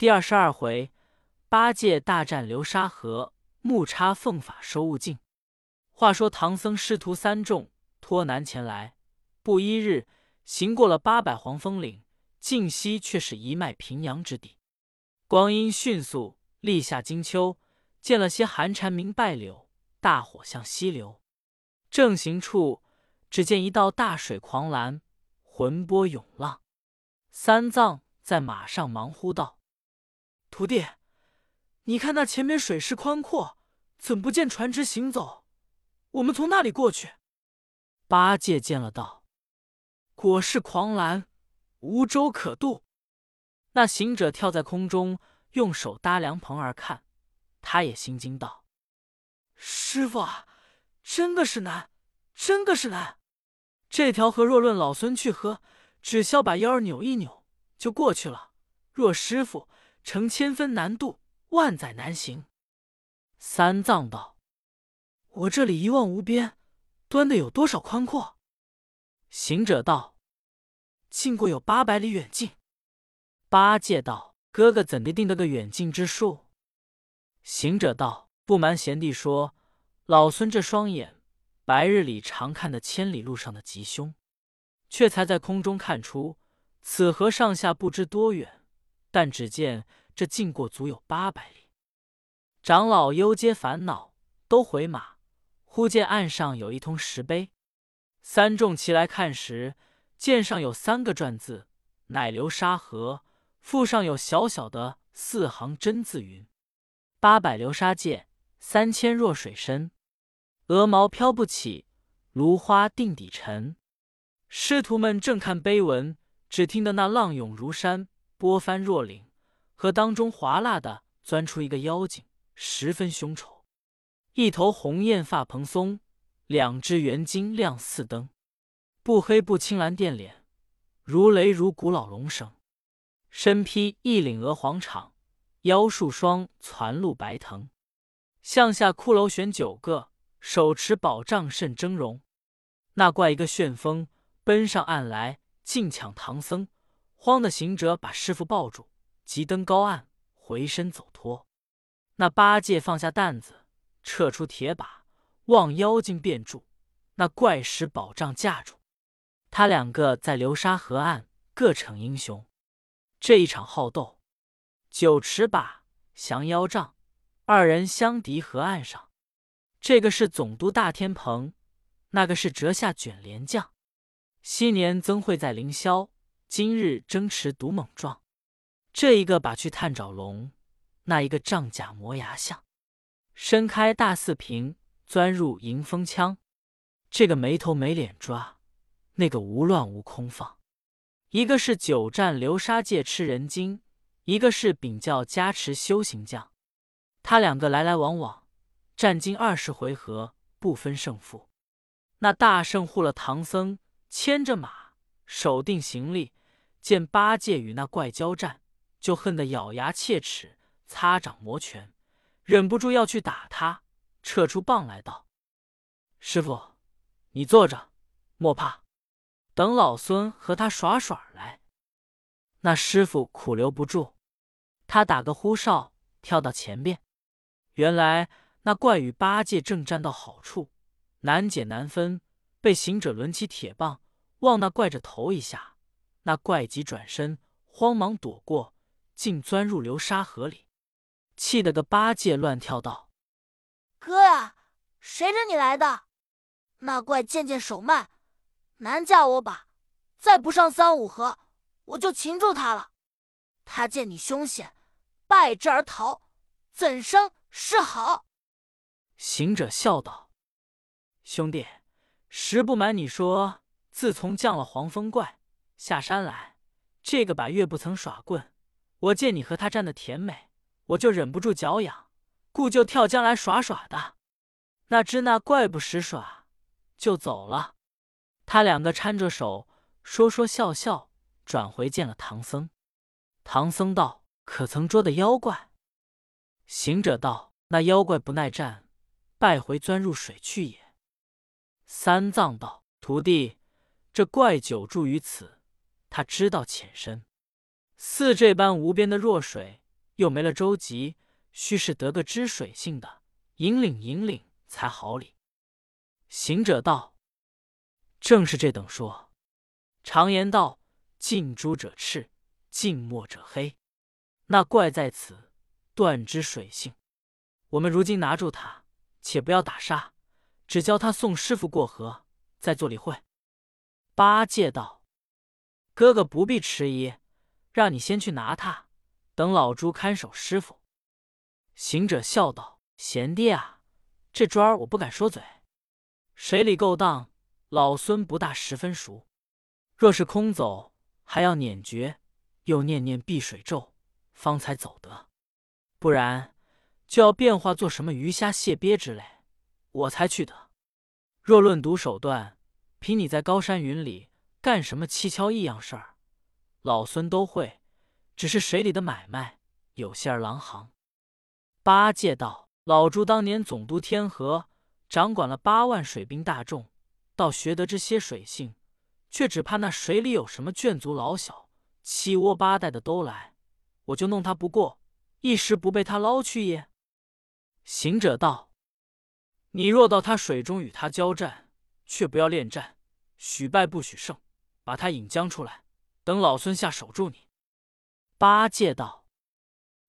第二十二回，八戒大战流沙河，木叉奉法收悟净。话说唐僧师徒三众托难前来，不一日，行过了八百黄风岭，尽西却是一脉平阳之地。光阴迅速，立下金秋，见了些寒蝉鸣败柳，大火向西流。正行处，只见一道大水狂澜，浑波涌浪。三藏在马上忙呼道。徒弟，你看那前面水势宽阔，怎不见船只行走？我们从那里过去？八戒见了道：“果是狂澜，无舟可渡。”那行者跳在空中，用手搭凉棚而看，他也心惊道：“师傅啊，真的是难，真的是难！这条河若论老孙去喝，只消把腰儿扭一扭就过去了。若师傅……”成千分难度，万载难行。三藏道：“我这里一望无边，端的有多少宽阔？”行者道：“近过有八百里远近。”八戒道：“哥哥怎地定得个远近之数？”行者道：“不瞒贤弟说，老孙这双眼，白日里常看的千里路上的吉凶，却才在空中看出此河上下不知多远。”但只见这近过足有八百里，长老忧皆烦恼，都回马。忽见岸上有一通石碑，三众齐来看时，剑上有三个篆字，乃流沙河。附上有小小的四行真字云：“八百流沙界，三千弱水深。鹅毛飘不起，芦花定底沉。”师徒们正看碑文，只听得那浪涌如山。波翻若岭，河当中哗啦的钻出一个妖精，十分凶丑。一头红艳发蓬松，两只圆睛亮似灯，不黑不青蓝靛脸，如雷如鼓老龙声。身披一领鹅黄氅，腰束双攒露白藤。向下骷髅悬九个，手持宝杖甚峥嵘。那怪一个旋风，奔上岸来，竟抢唐僧。慌的行者把师傅抱住，急登高岸，回身走脱。那八戒放下担子，撤出铁把，望妖精变住，那怪石宝杖架住。他两个在流沙河岸各逞英雄。这一场好斗，九尺把降妖杖，二人相敌河岸上。这个是总督大天蓬，那个是折下卷帘将。昔年曾会在凌霄。今日争持独猛壮，这一个把去探爪龙，那一个仗甲磨牙象，伸开大四平，钻入迎风枪。这个没头没脸抓，那个无乱无空放。一个是久战流沙界吃人精，一个是禀教加持修行将。他两个来来往往，战经二十回合，不分胜负。那大圣护了唐僧，牵着马，守定行李。见八戒与那怪交战，就恨得咬牙切齿，擦掌摩拳，忍不住要去打他，撤出棒来道：“师傅，你坐着，莫怕，等老孙和他耍耍来。”那师傅苦留不住，他打个呼哨，跳到前边。原来那怪与八戒正站到好处，难解难分，被行者抡起铁棒，望那怪着头一下。那怪急转身，慌忙躲过，竟钻入流沙河里，气得个八戒乱跳道：“哥呀，谁着你来的？那怪渐渐手慢，难架我把，再不上三五合，我就擒住他了。他见你凶险，败之而逃，怎生是好？”行者笑道：“兄弟，实不瞒你说，自从降了黄风怪。”下山来，这个把月不曾耍棍。我见你和他站的甜美，我就忍不住脚痒，故就跳江来耍耍的。那知那怪不识耍，就走了。他两个搀着手，说说笑笑，转回见了唐僧。唐僧道：“可曾捉的妖怪？”行者道：“那妖怪不耐战，败回钻入水去也。”三藏道：“徒弟，这怪久住于此。”他知道浅深，似这般无边的弱水，又没了舟楫，须是得个知水性的，引领引领才好理。行者道：“正是这等说。常言道：近朱者赤，近墨者黑。那怪在此，断知水性。我们如今拿住他，且不要打杀，只教他送师傅过河，再做理会。”八戒道：“哥哥不必迟疑，让你先去拿他。”等老猪看守师傅。行者笑道：“贤弟啊，这砖儿我不敢说嘴。水里勾当，老孙不大十分熟。若是空走，还要捻诀，又念念避水咒，方才走得。不然，就要变化做什么鱼虾蟹鳖之类，我才去得。若论毒手段，凭你在高山云里干什么蹊跷异样事儿，老孙都会。”只是水里的买卖有些儿狼行。八戒道：“老猪当年总督天河，掌管了八万水兵大众，倒学得这些水性，却只怕那水里有什么眷族老小，七窝八代的都来，我就弄他不过，一时不被他捞去也。”行者道：“你若到他水中与他交战，却不要恋战，许败不许胜，把他引将出来，等老孙下手住你。”八戒道：“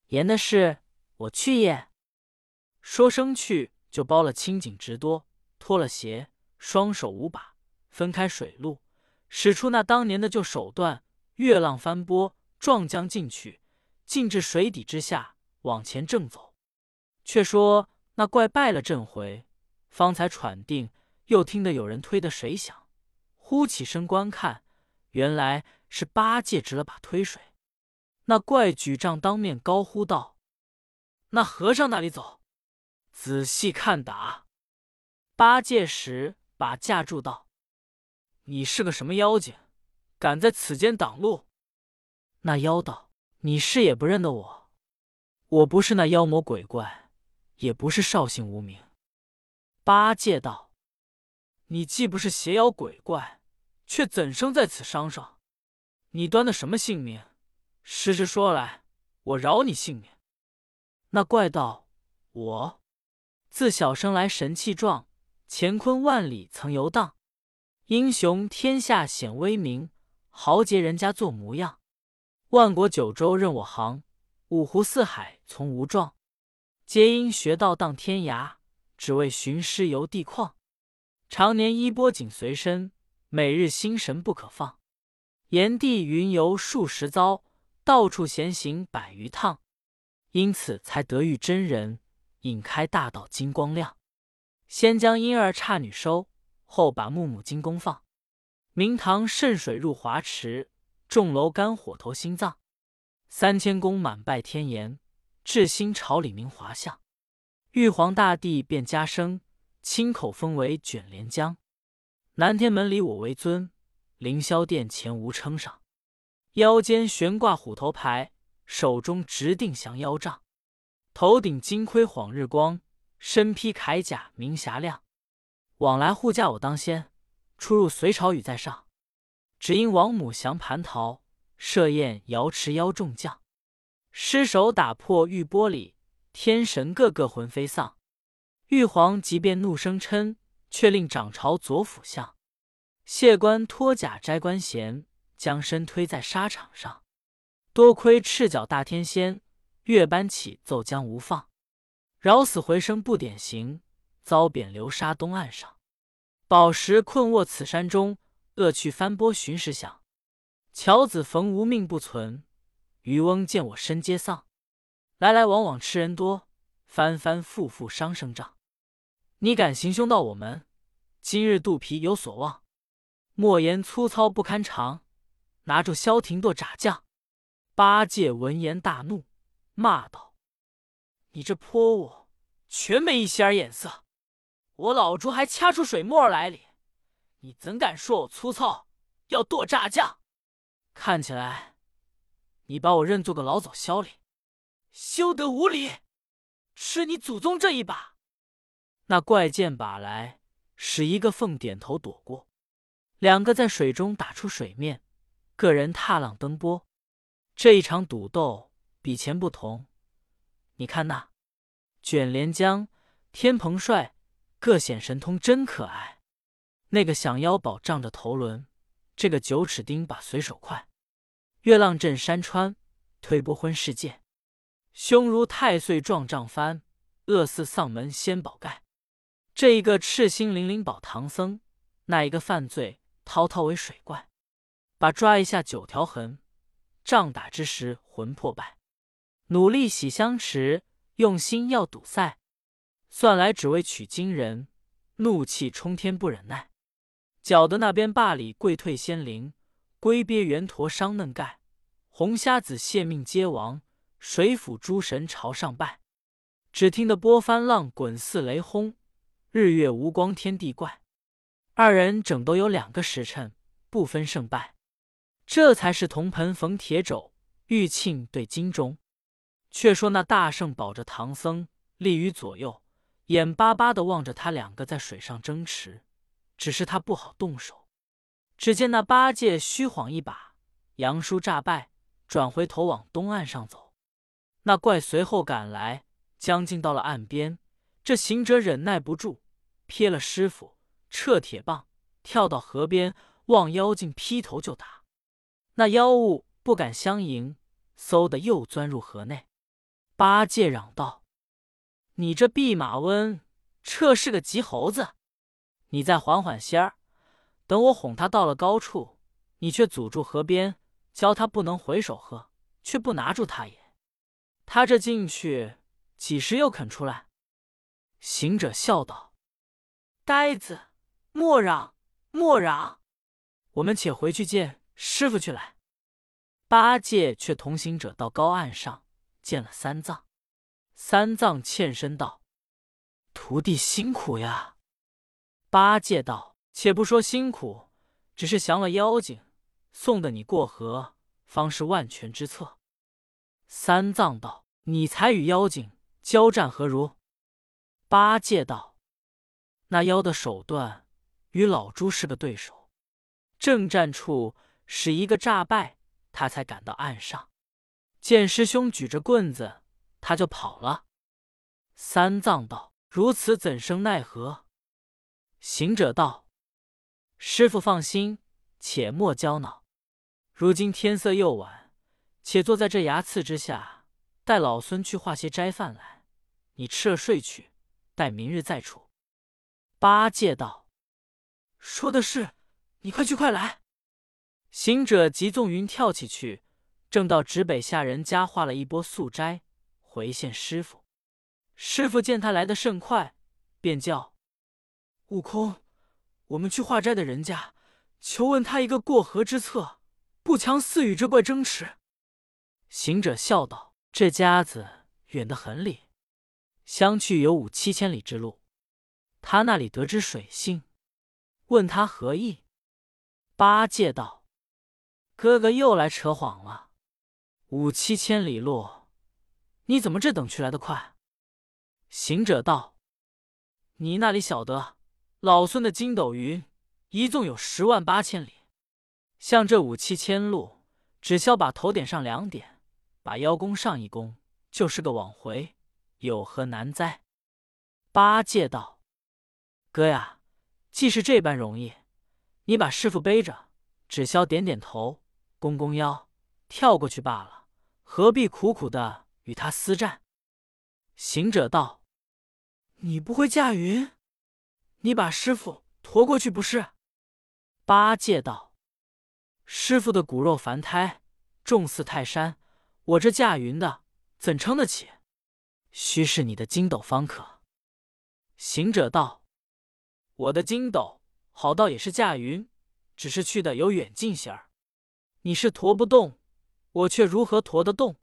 言的是，我去也。”说声去，就包了青锦直多，脱了鞋，双手五把，分开水路，使出那当年的旧手段，月浪翻波，撞将进去，进至水底之下，往前正走。却说那怪败了阵回，方才喘定，又听得有人推的水响，忽起身观看，原来是八戒执了把推水。那怪举杖当面高呼道：“那和尚那里走？仔细看打！”八戒时把架住道：“你是个什么妖精，敢在此间挡路？”那妖道：“你是也不认得我？我不是那妖魔鬼怪，也不是绍兴无名。”八戒道：“你既不是邪妖鬼怪，却怎生在此商上？你端的什么性命？”实时说来，我饶你性命。那怪道：“我自小生来神气壮，乾坤万里曾游荡，英雄天下显威名，豪杰人家做模样。万国九州任我行，五湖四海从无状。皆因学道荡天涯，只为寻师游地旷。常年衣钵紧随身，每日心神不可放。炎帝云游数十遭。”到处闲行百余趟，因此才得遇真人，引开大道金光亮。先将婴儿差女收，后把木木金宫放。明堂渗水入华池，重楼干火投心脏。三千宫满拜天颜，至心朝里明华相。玉皇大帝变家生，亲口封为卷帘将。南天门里我为尊，凌霄殿前无称上。腰间悬挂虎头牌，手中执定降妖杖，头顶金盔晃日光，身披铠甲明霞亮。往来护驾我当先，出入隋朝与在上。只因王母降蟠桃，设宴瑶池邀众将，失手打破玉玻璃，天神个个魂飞丧。玉皇即便怒声嗔，却令掌朝左辅相。谢官脱甲摘官衔。将身推在沙场上，多亏赤脚大天仙，月班起奏将无放，饶死回生不典刑，遭贬流沙东岸上。宝石困卧此山中，恶趣翻波寻时响。樵子逢无命不存，渔翁见我身皆丧。来来往往吃人多，翻翻覆覆伤声仗。你敢行凶到我们，今日肚皮有所望。莫言粗糙不堪尝。拿住萧廷剁炸将，八戒闻言大怒，骂道：“你这泼物，全没一些儿眼色！我老猪还掐出水沫来哩，你怎敢说我粗糙，要剁炸将？看起来，你把我认作个老早枭哩，休得无礼！吃你祖宗这一把！”那怪剑把来，使一个凤点头躲过，两个在水中打出水面。个人踏浪登波，这一场赌斗比前不同，你看那卷帘江、天蓬帅各显神通，真可爱。那个响腰宝仗着头轮，这个九齿钉把随手快。月浪震山川，推波昏世界。胸如太岁撞帐幡，恶似丧门掀宝盖。这一个赤心灵灵保唐僧，那一个犯罪滔滔为水怪。把抓一下九条痕，仗打之时魂魄败。努力洗香池，用心要堵塞。算来只为取经人，怒气冲天不忍耐。搅得那边坝里跪退仙灵，龟鳖圆驼伤嫩盖，红瞎子谢命皆亡，水府诸神朝上拜。只听得波翻浪滚似雷轰，日月无光天地怪。二人整都有两个时辰，不分胜败。这才是铜盆逢铁肘，玉磬对金钟。却说那大圣保着唐僧立于左右，眼巴巴的望着他两个在水上争持，只是他不好动手。只见那八戒虚晃一把，杨叔诈败，转回头往东岸上走。那怪随后赶来，将近到了岸边，这行者忍耐不住，瞥了师傅，撤铁棒，跳到河边，望妖精劈头就打。那妖物不敢相迎，嗖的又钻入河内。八戒嚷道：“你这弼马温，这是个急猴子！你再缓缓仙儿，等我哄他到了高处，你却阻住河边，教他不能回手喝，却不拿住他也。他这进去，几时又肯出来？”行者笑道：“呆子，莫嚷莫嚷，我们且回去见师傅去来。”八戒却同行者到高岸上。见了三藏，三藏欠身道：“徒弟辛苦呀。”八戒道：“且不说辛苦，只是降了妖精，送的你过河，方是万全之策。”三藏道：“你才与妖精交战何如？”八戒道：“那妖的手段与老猪是个对手，正战处使一个诈败，他才赶到岸上。”见师兄举着棍子，他就跑了。三藏道：“如此怎生奈何？”行者道：“师傅放心，且莫焦恼。如今天色又晚，且坐在这崖刺之下，待老孙去化些斋饭来。你吃了睡去，待明日再出。”八戒道：“说的是，你快去快来！”行者急纵云跳起去。正到直北下人家化了一波素斋，回献师傅。师傅见他来的甚快，便叫悟空：“我们去化斋的人家，求问他一个过河之策，不强似与这怪争持。”行者笑道：“这家子远得很哩，相去有五七千里之路。他那里得知水性，问他何意？”八戒道：“哥哥又来扯谎了。”五七千里路，你怎么这等去来的快？行者道：“你那里晓得，老孙的筋斗云一纵有十万八千里，像这五七千路，只消把头点上两点，把腰弓上一弓，就是个往回，有何难哉？”八戒道：“哥呀，既是这般容易，你把师傅背着，只消点点头，弓弓腰，跳过去罢了。”何必苦苦的与他厮战？行者道：“你不会驾云，你把师傅驮过去不是？”八戒道：“师傅的骨肉凡胎，重似泰山，我这驾云的怎撑得起？须是你的筋斗方可。”行者道：“我的筋斗好到也是驾云，只是去的有远近些儿。你是驮不动。”我却如何驮得动？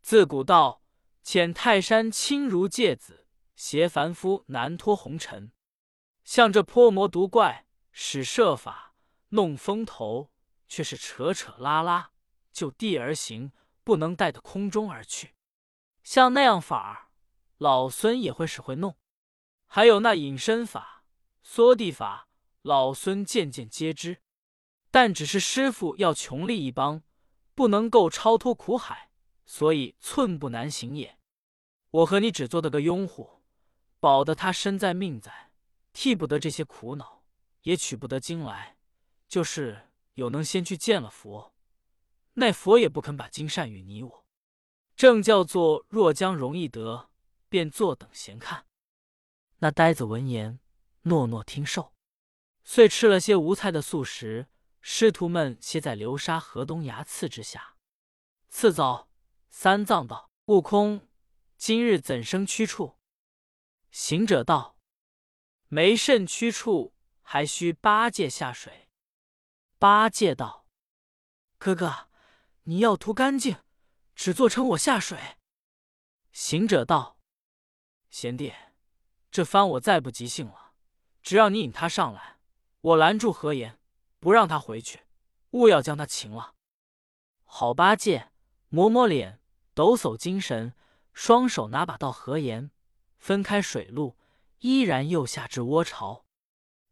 自古道：“遣泰山轻如芥子，携凡夫难脱红尘。”像这泼魔毒怪，使设法弄风头，却是扯扯拉拉，就地而行，不能带得空中而去。像那样法儿，老孙也会使会弄。还有那隐身法、缩地法，老孙件件皆知。但只是师傅要穷力一帮。不能够超脱苦海，所以寸步难行也。我和你只做的个拥护，保得他身在命在，替不得这些苦恼，也取不得经来。就是有能先去见了佛，那佛也不肯把经善与你我。正叫做若将容易得，便坐等闲看。那呆子闻言，诺诺听受，遂吃了些无菜的素食。师徒们歇在流沙河东崖刺之下。次早，三藏道：“悟空，今日怎生驱处？”行者道：“没甚驱处，还需八戒下水。”八戒道：“哥哥，你要图干净。”只做成我下水。行者道：“贤弟，这番我再不即兴了。只要你引他上来，我拦住何言，不让他回去，勿要将他擒了。”好八戒抹抹脸，抖擞精神，双手拿把刀何言，分开水路，依然又下至窝巢。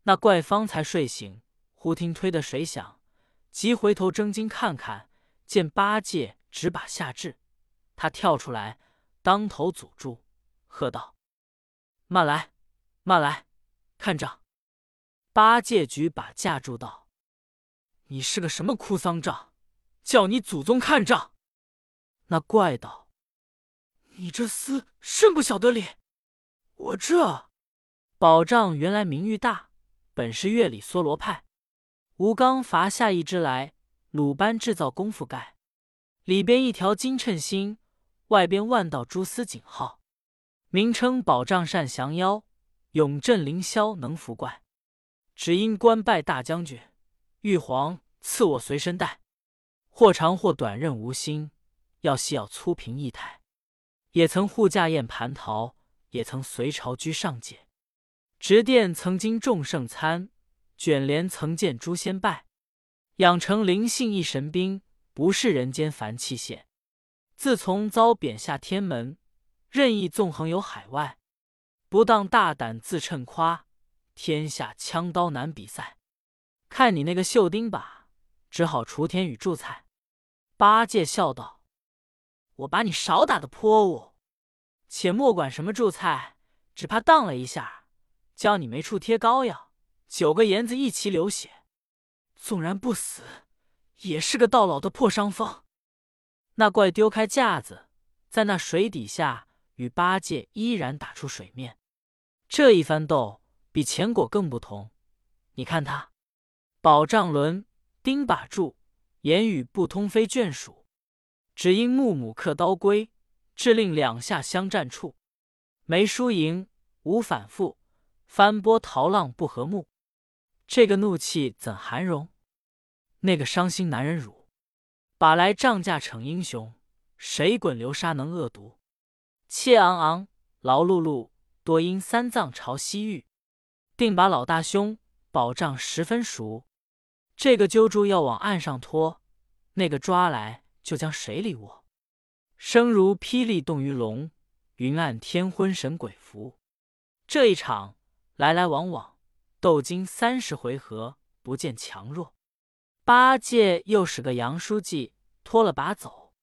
那怪方才睡醒，忽听推的水响，急回头睁睛看看，见八戒。只把下至，他跳出来，当头阻住，喝道：“慢来，慢来，看账！”八戒举把架住道：“你是个什么哭丧账？叫你祖宗看账！”那怪道：“你这厮甚不晓得理！我这宝杖原来名誉大，本是月里梭罗派，吴刚伐下一支来，鲁班制造功夫盖。”里边一条金衬心，外边万道蛛丝锦号，名称保障善降妖，永镇凌霄能伏怪。只因官拜大将军，玉皇赐我随身带，或长或短任无心，要细要粗平一台。也曾护驾宴蟠桃，也曾随朝居上界。执殿曾经众圣参，卷帘曾见诸仙拜，养成灵性一神兵。不是人间凡器械。自从遭贬下天门，任意纵横游海外，不当大胆自称夸，天下枪刀难比赛。看你那个绣钉把，只好锄田与助菜。八戒笑道：“我把你少打的泼物，且莫管什么助菜，只怕荡了一下，教你没处贴膏药，九个盐子一齐流血，纵然不死。”也是个到老的破伤风。那怪丢开架子，在那水底下与八戒依然打出水面。这一番斗比前果更不同。你看他，宝杖轮钉把住，言语不通非眷属，只因木母刻刀归，致令两下相战处，没输赢，无反复，翻波涛浪不和睦。这个怒气怎含容？那个伤心男人辱，把来仗架逞英雄，谁滚流沙能恶毒？气昂昂，劳碌碌，多因三藏朝西域，定把老大兄宝杖十分熟。这个揪住要往岸上拖，那个抓来就将水里握，声如霹雳动鱼龙，云暗天昏神鬼伏。这一场来来往往，斗经三十回合，不见强弱。八戒又使个杨书记拖了把走，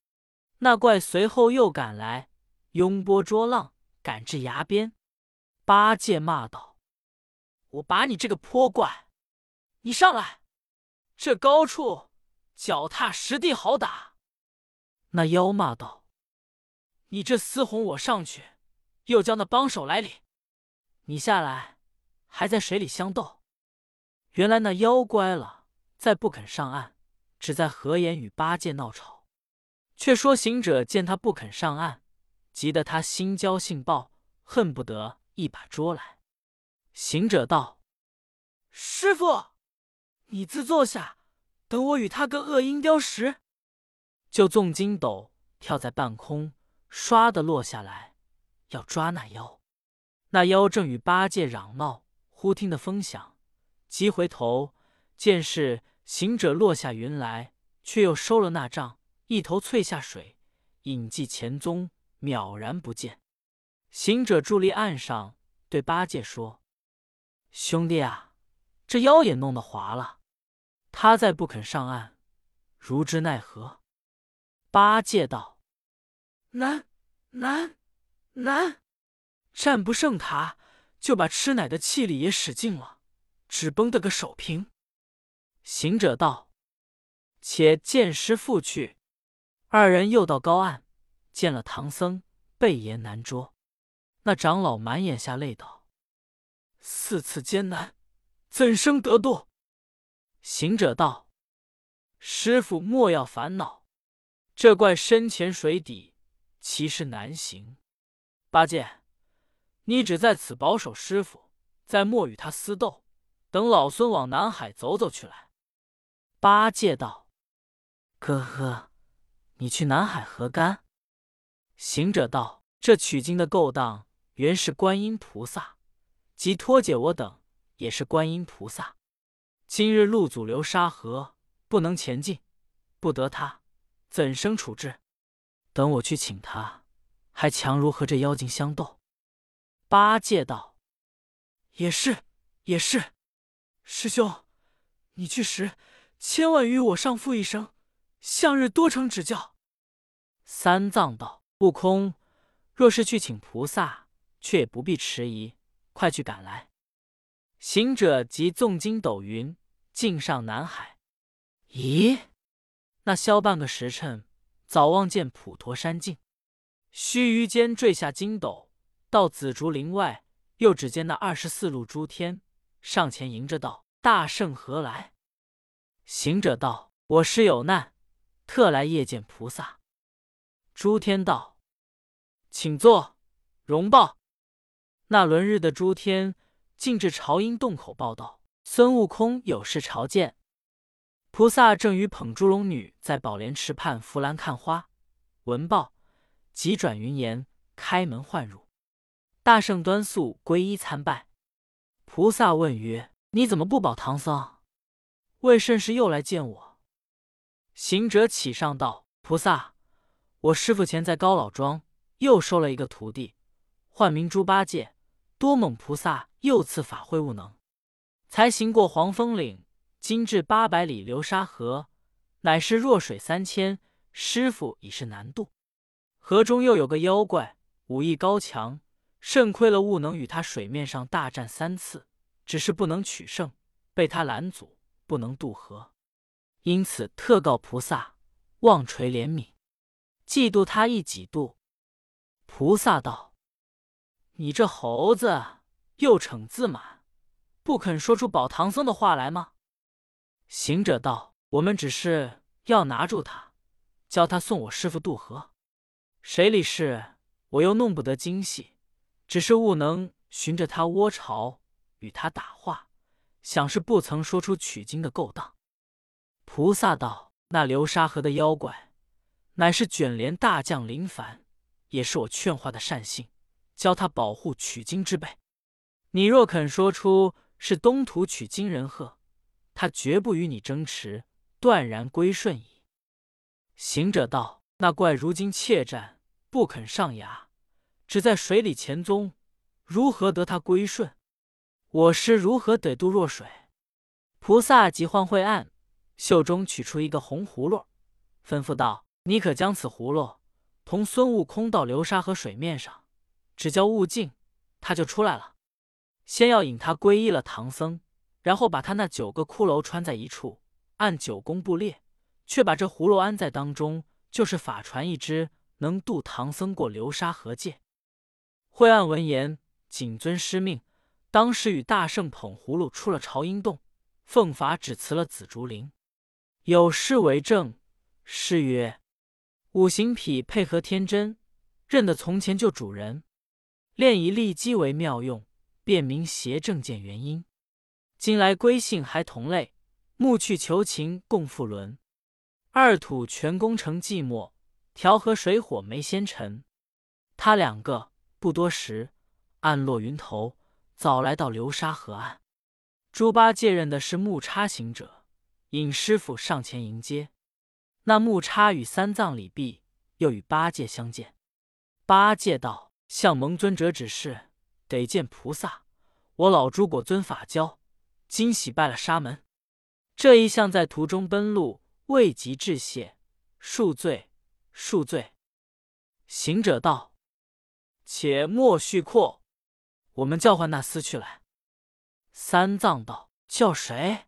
那怪随后又赶来，拥波捉浪，赶至崖边。八戒骂道：“我把你这个泼怪，你上来！这高处脚踏实地好打。”那妖骂道：“你这厮哄我上去，又叫那帮手来理，你下来还在水里相斗。原来那妖乖了。”再不肯上岸，只在河沿与八戒闹吵。却说行者见他不肯上岸，急得他心焦性暴，恨不得一把捉来。行者道：“师傅，你自坐下，等我与他个恶鹰雕石。”就纵筋斗跳在半空，唰的落下来，要抓那妖。那妖正与八戒嚷闹，忽听得风响，急回头。见是行者落下云来，却又收了那杖，一头窜下水，隐迹前踪，渺然不见。行者伫立岸上，对八戒说：“兄弟啊，这腰也弄得滑了，他再不肯上岸，如之奈何？”八戒道：“难难难，战不胜他，就把吃奶的气力也使尽了，只绷得个手平。行者道：“且见师父去。”二人又到高岸，见了唐僧，背言难捉。那长老满眼下泪道：“四次艰难，怎生得度？”行者道：“师傅莫要烦恼，这怪深潜水底，其实难行。八戒，你只在此保守师傅，再莫与他私斗。等老孙往南海走走去来。”八戒道：“哥哥，你去南海何干？”行者道：“这取经的勾当，原是观音菩萨，即脱解我等，也是观音菩萨。”今日路阻流沙河，不能前进，不得他，怎生处置？等我去请他，还强如和这妖精相斗。八戒道：“也是，也是。师兄，你去时，千万与我上父一声，向日多承指教。”三藏道：“悟空，若是去请菩萨，却也不必迟疑，快去赶来。”行者即纵筋斗云，径上南海。咦，那消半个时辰，早望见普陀山境。须臾间坠下筋斗，到紫竹林外，又只见那二十四路诸天上前迎着道：“大圣何来？”行者道：“我师有难，特来谒见菩萨。”诸天道：“请坐，容报。”那轮日的诸天。径至朝阴洞口报道：孙悟空有事朝见。菩萨正与捧珠龙女在宝莲池畔扶栏看花，闻报，急转云言，开门唤入。大圣端肃皈依参拜。菩萨问曰：“你怎么不保唐僧？为甚时又来见我？”行者起上道：“菩萨，我师傅前在高老庄又收了一个徒弟，唤名猪八戒。”多蒙菩萨又赐法会悟能，才行过黄风岭，今至八百里流沙河，乃是弱水三千，师傅已是难渡。河中又有个妖怪，武艺高强，甚亏了悟能与他水面上大战三次，只是不能取胜，被他拦阻，不能渡河。因此特告菩萨，望垂怜悯，嫉妒他一己渡。菩萨道。你这猴子又逞自满，不肯说出保唐僧的话来吗？行者道：“我们只是要拿住他，教他送我师傅渡河。谁理事我又弄不得精细，只是悟能寻着他窝巢，与他打话，想是不曾说出取经的勾当。”菩萨道：“那流沙河的妖怪，乃是卷帘大将林凡，也是我劝化的善信。”教他保护取经之辈，你若肯说出是东土取经人贺，他绝不与你争持，断然归顺矣。行者道：“那怪如今怯战，不肯上崖，只在水里潜踪，如何得他归顺？我师如何得渡若水？”菩萨即唤慧岸，袖中取出一个红葫芦，吩咐道：“你可将此葫芦同孙悟空到流沙河水面上。”只叫悟净，他就出来了。先要引他皈依了唐僧，然后把他那九个骷髅穿在一处，按九宫布列，却把这葫芦安在当中，就是法船一只，能渡唐僧过流沙河界。惠岸闻言，谨遵师命，当时与大圣捧葫芦出了朝阴洞，奉法只辞了紫竹林。有诗为证，诗曰：“五行匹配合天真，认得从前就主人。”练以利机为妙用，辨明邪正见原因。今来归信还同类，暮去求情共复伦。二土全功成寂寞，调和水火没先尘。他两个不多时，暗落云头，早来到流沙河岸。猪八戒认的是木叉行者，引师傅上前迎接。那木叉与三藏礼毕，又与八戒相见。八戒道。向蒙尊者指示，得见菩萨。我老朱果尊法教，今喜拜了沙门。这一向在途中奔路，未及致谢，恕罪，恕罪。行者道：“且莫续阔，我们叫唤那厮去来。”三藏道：“叫谁？”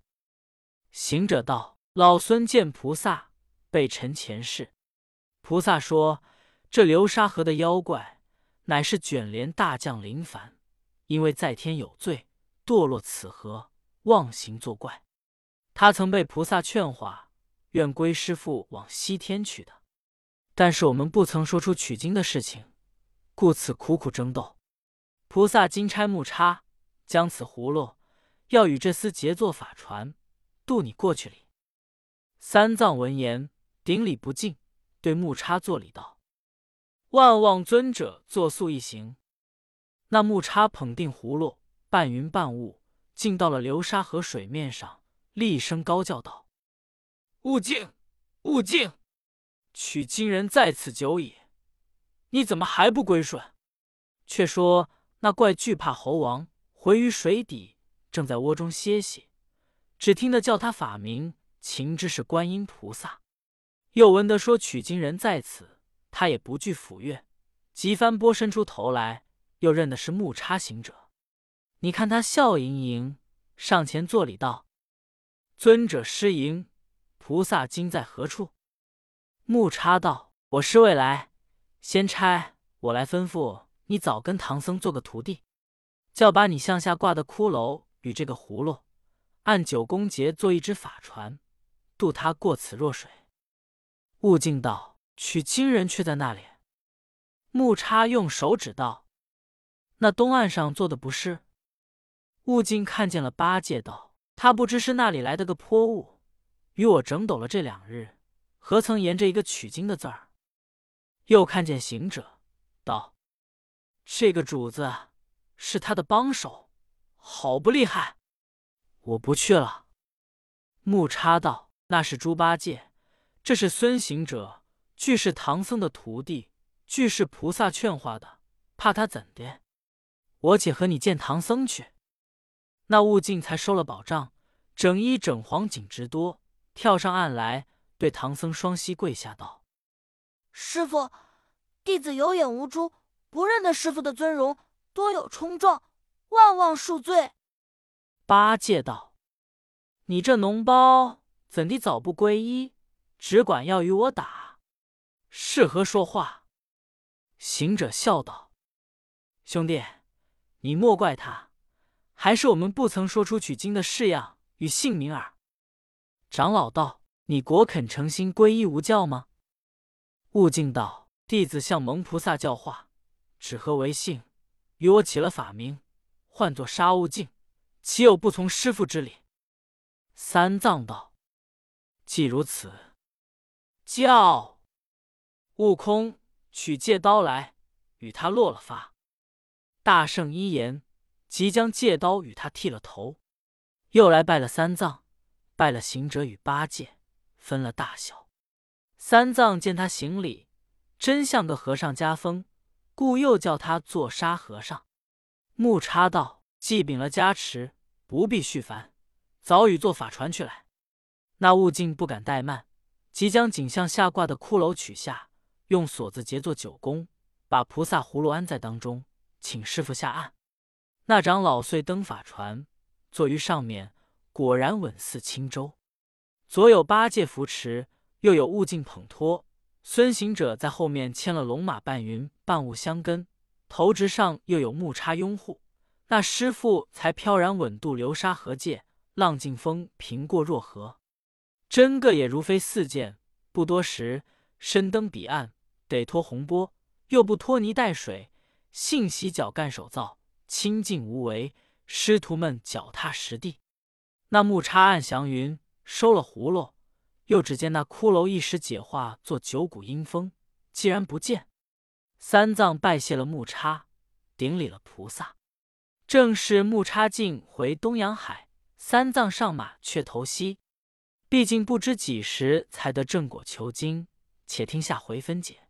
行者道：“老孙见菩萨，备陈前世。”菩萨说：“这流沙河的妖怪，乃是卷帘大将林凡，因为在天有罪，堕落此河，妄行作怪。他曾被菩萨劝化，愿归师父往西天去的。但是我们不曾说出取经的事情，故此苦苦争斗。菩萨金钗木叉，将此葫芦，要与这厮结作法船。”渡你过去哩！三藏闻言，顶礼不敬，对木叉作礼道：“万望尊者作素一行。”那木叉捧定葫芦，半云半雾，进到了流沙河水面上，厉声高叫道：“悟净，悟净！取经人在此久矣，你怎么还不归顺？”却说那怪惧怕猴王，回于水底，正在窝中歇息。只听得叫他法名，情知是观音菩萨。又闻得说取经人在此，他也不惧抚越，急翻波伸出头来，又认的是木叉行者。你看他笑盈盈，上前作礼道：“尊者失迎，菩萨今在何处？”木叉道：“我师未来，先差我来吩咐你，早跟唐僧做个徒弟，叫把你向下挂的骷髅与这个葫芦。”按九宫节做一只法船，渡他过此弱水。悟净道：“取经人却在那里。”木叉用手指道：“那东岸上坐的不是？”悟净看见了八戒道：“他不知是那里来的个泼物，与我整斗了这两日，何曾沿着一个取经的字儿？”又看见行者道：“这个主子是他的帮手，好不厉害。”我不去了。木叉道：“那是猪八戒，这是孙行者，俱是唐僧的徒弟，俱是菩萨劝化的，怕他怎的？我且和你见唐僧去。”那悟净才收了宝杖，整衣整黄锦直多，跳上岸来，对唐僧双膝跪下道：“师傅，弟子有眼无珠，不认得师傅的尊容，多有冲撞，万望恕罪。”八戒道：“你这脓包怎地早不皈依，只管要与我打，是何说话？”行者笑道：“兄弟，你莫怪他，还是我们不曾说出取经的式样与姓名耳。”长老道：“你果肯诚心皈依无教吗？”悟净道：“弟子向蒙菩萨教化，只合为姓，与我起了法名，唤作沙悟净。”岂有不从师父之理？三藏道：“既如此，教悟空取戒刀来，与他落了发。”大圣一言，即将戒刀与他剃了头。又来拜了三藏，拜了行者与八戒，分了大小。三藏见他行礼，真像个和尚家风，故又叫他做沙和尚。木叉道：“既禀了加持。”不必续烦，早与做法船去来。那悟净不敢怠慢，即将景象下挂的骷髅取下，用锁子结作九宫，把菩萨葫芦安在当中，请师傅下岸。那长老遂登法船，坐于上面，果然稳似轻舟。左有八戒扶持，右有悟净捧托，孙行者在后面牵了龙马半云半雾相跟，头直上又有木叉拥护。那师傅才飘然稳渡流沙河界，浪尽风平过若河，真个也如飞似箭。不多时，身登彼岸，得脱洪波，又不拖泥带水，信洗脚干手皂，清净无为。师徒们脚踏实地。那木叉按祥云收了葫芦，又只见那骷髅一时解化作九股阴风，既然不见，三藏拜谢了木叉，顶礼了菩萨。正是木叉进回东洋海，三藏上马却投西。毕竟不知几时才得正果求经，且听下回分解。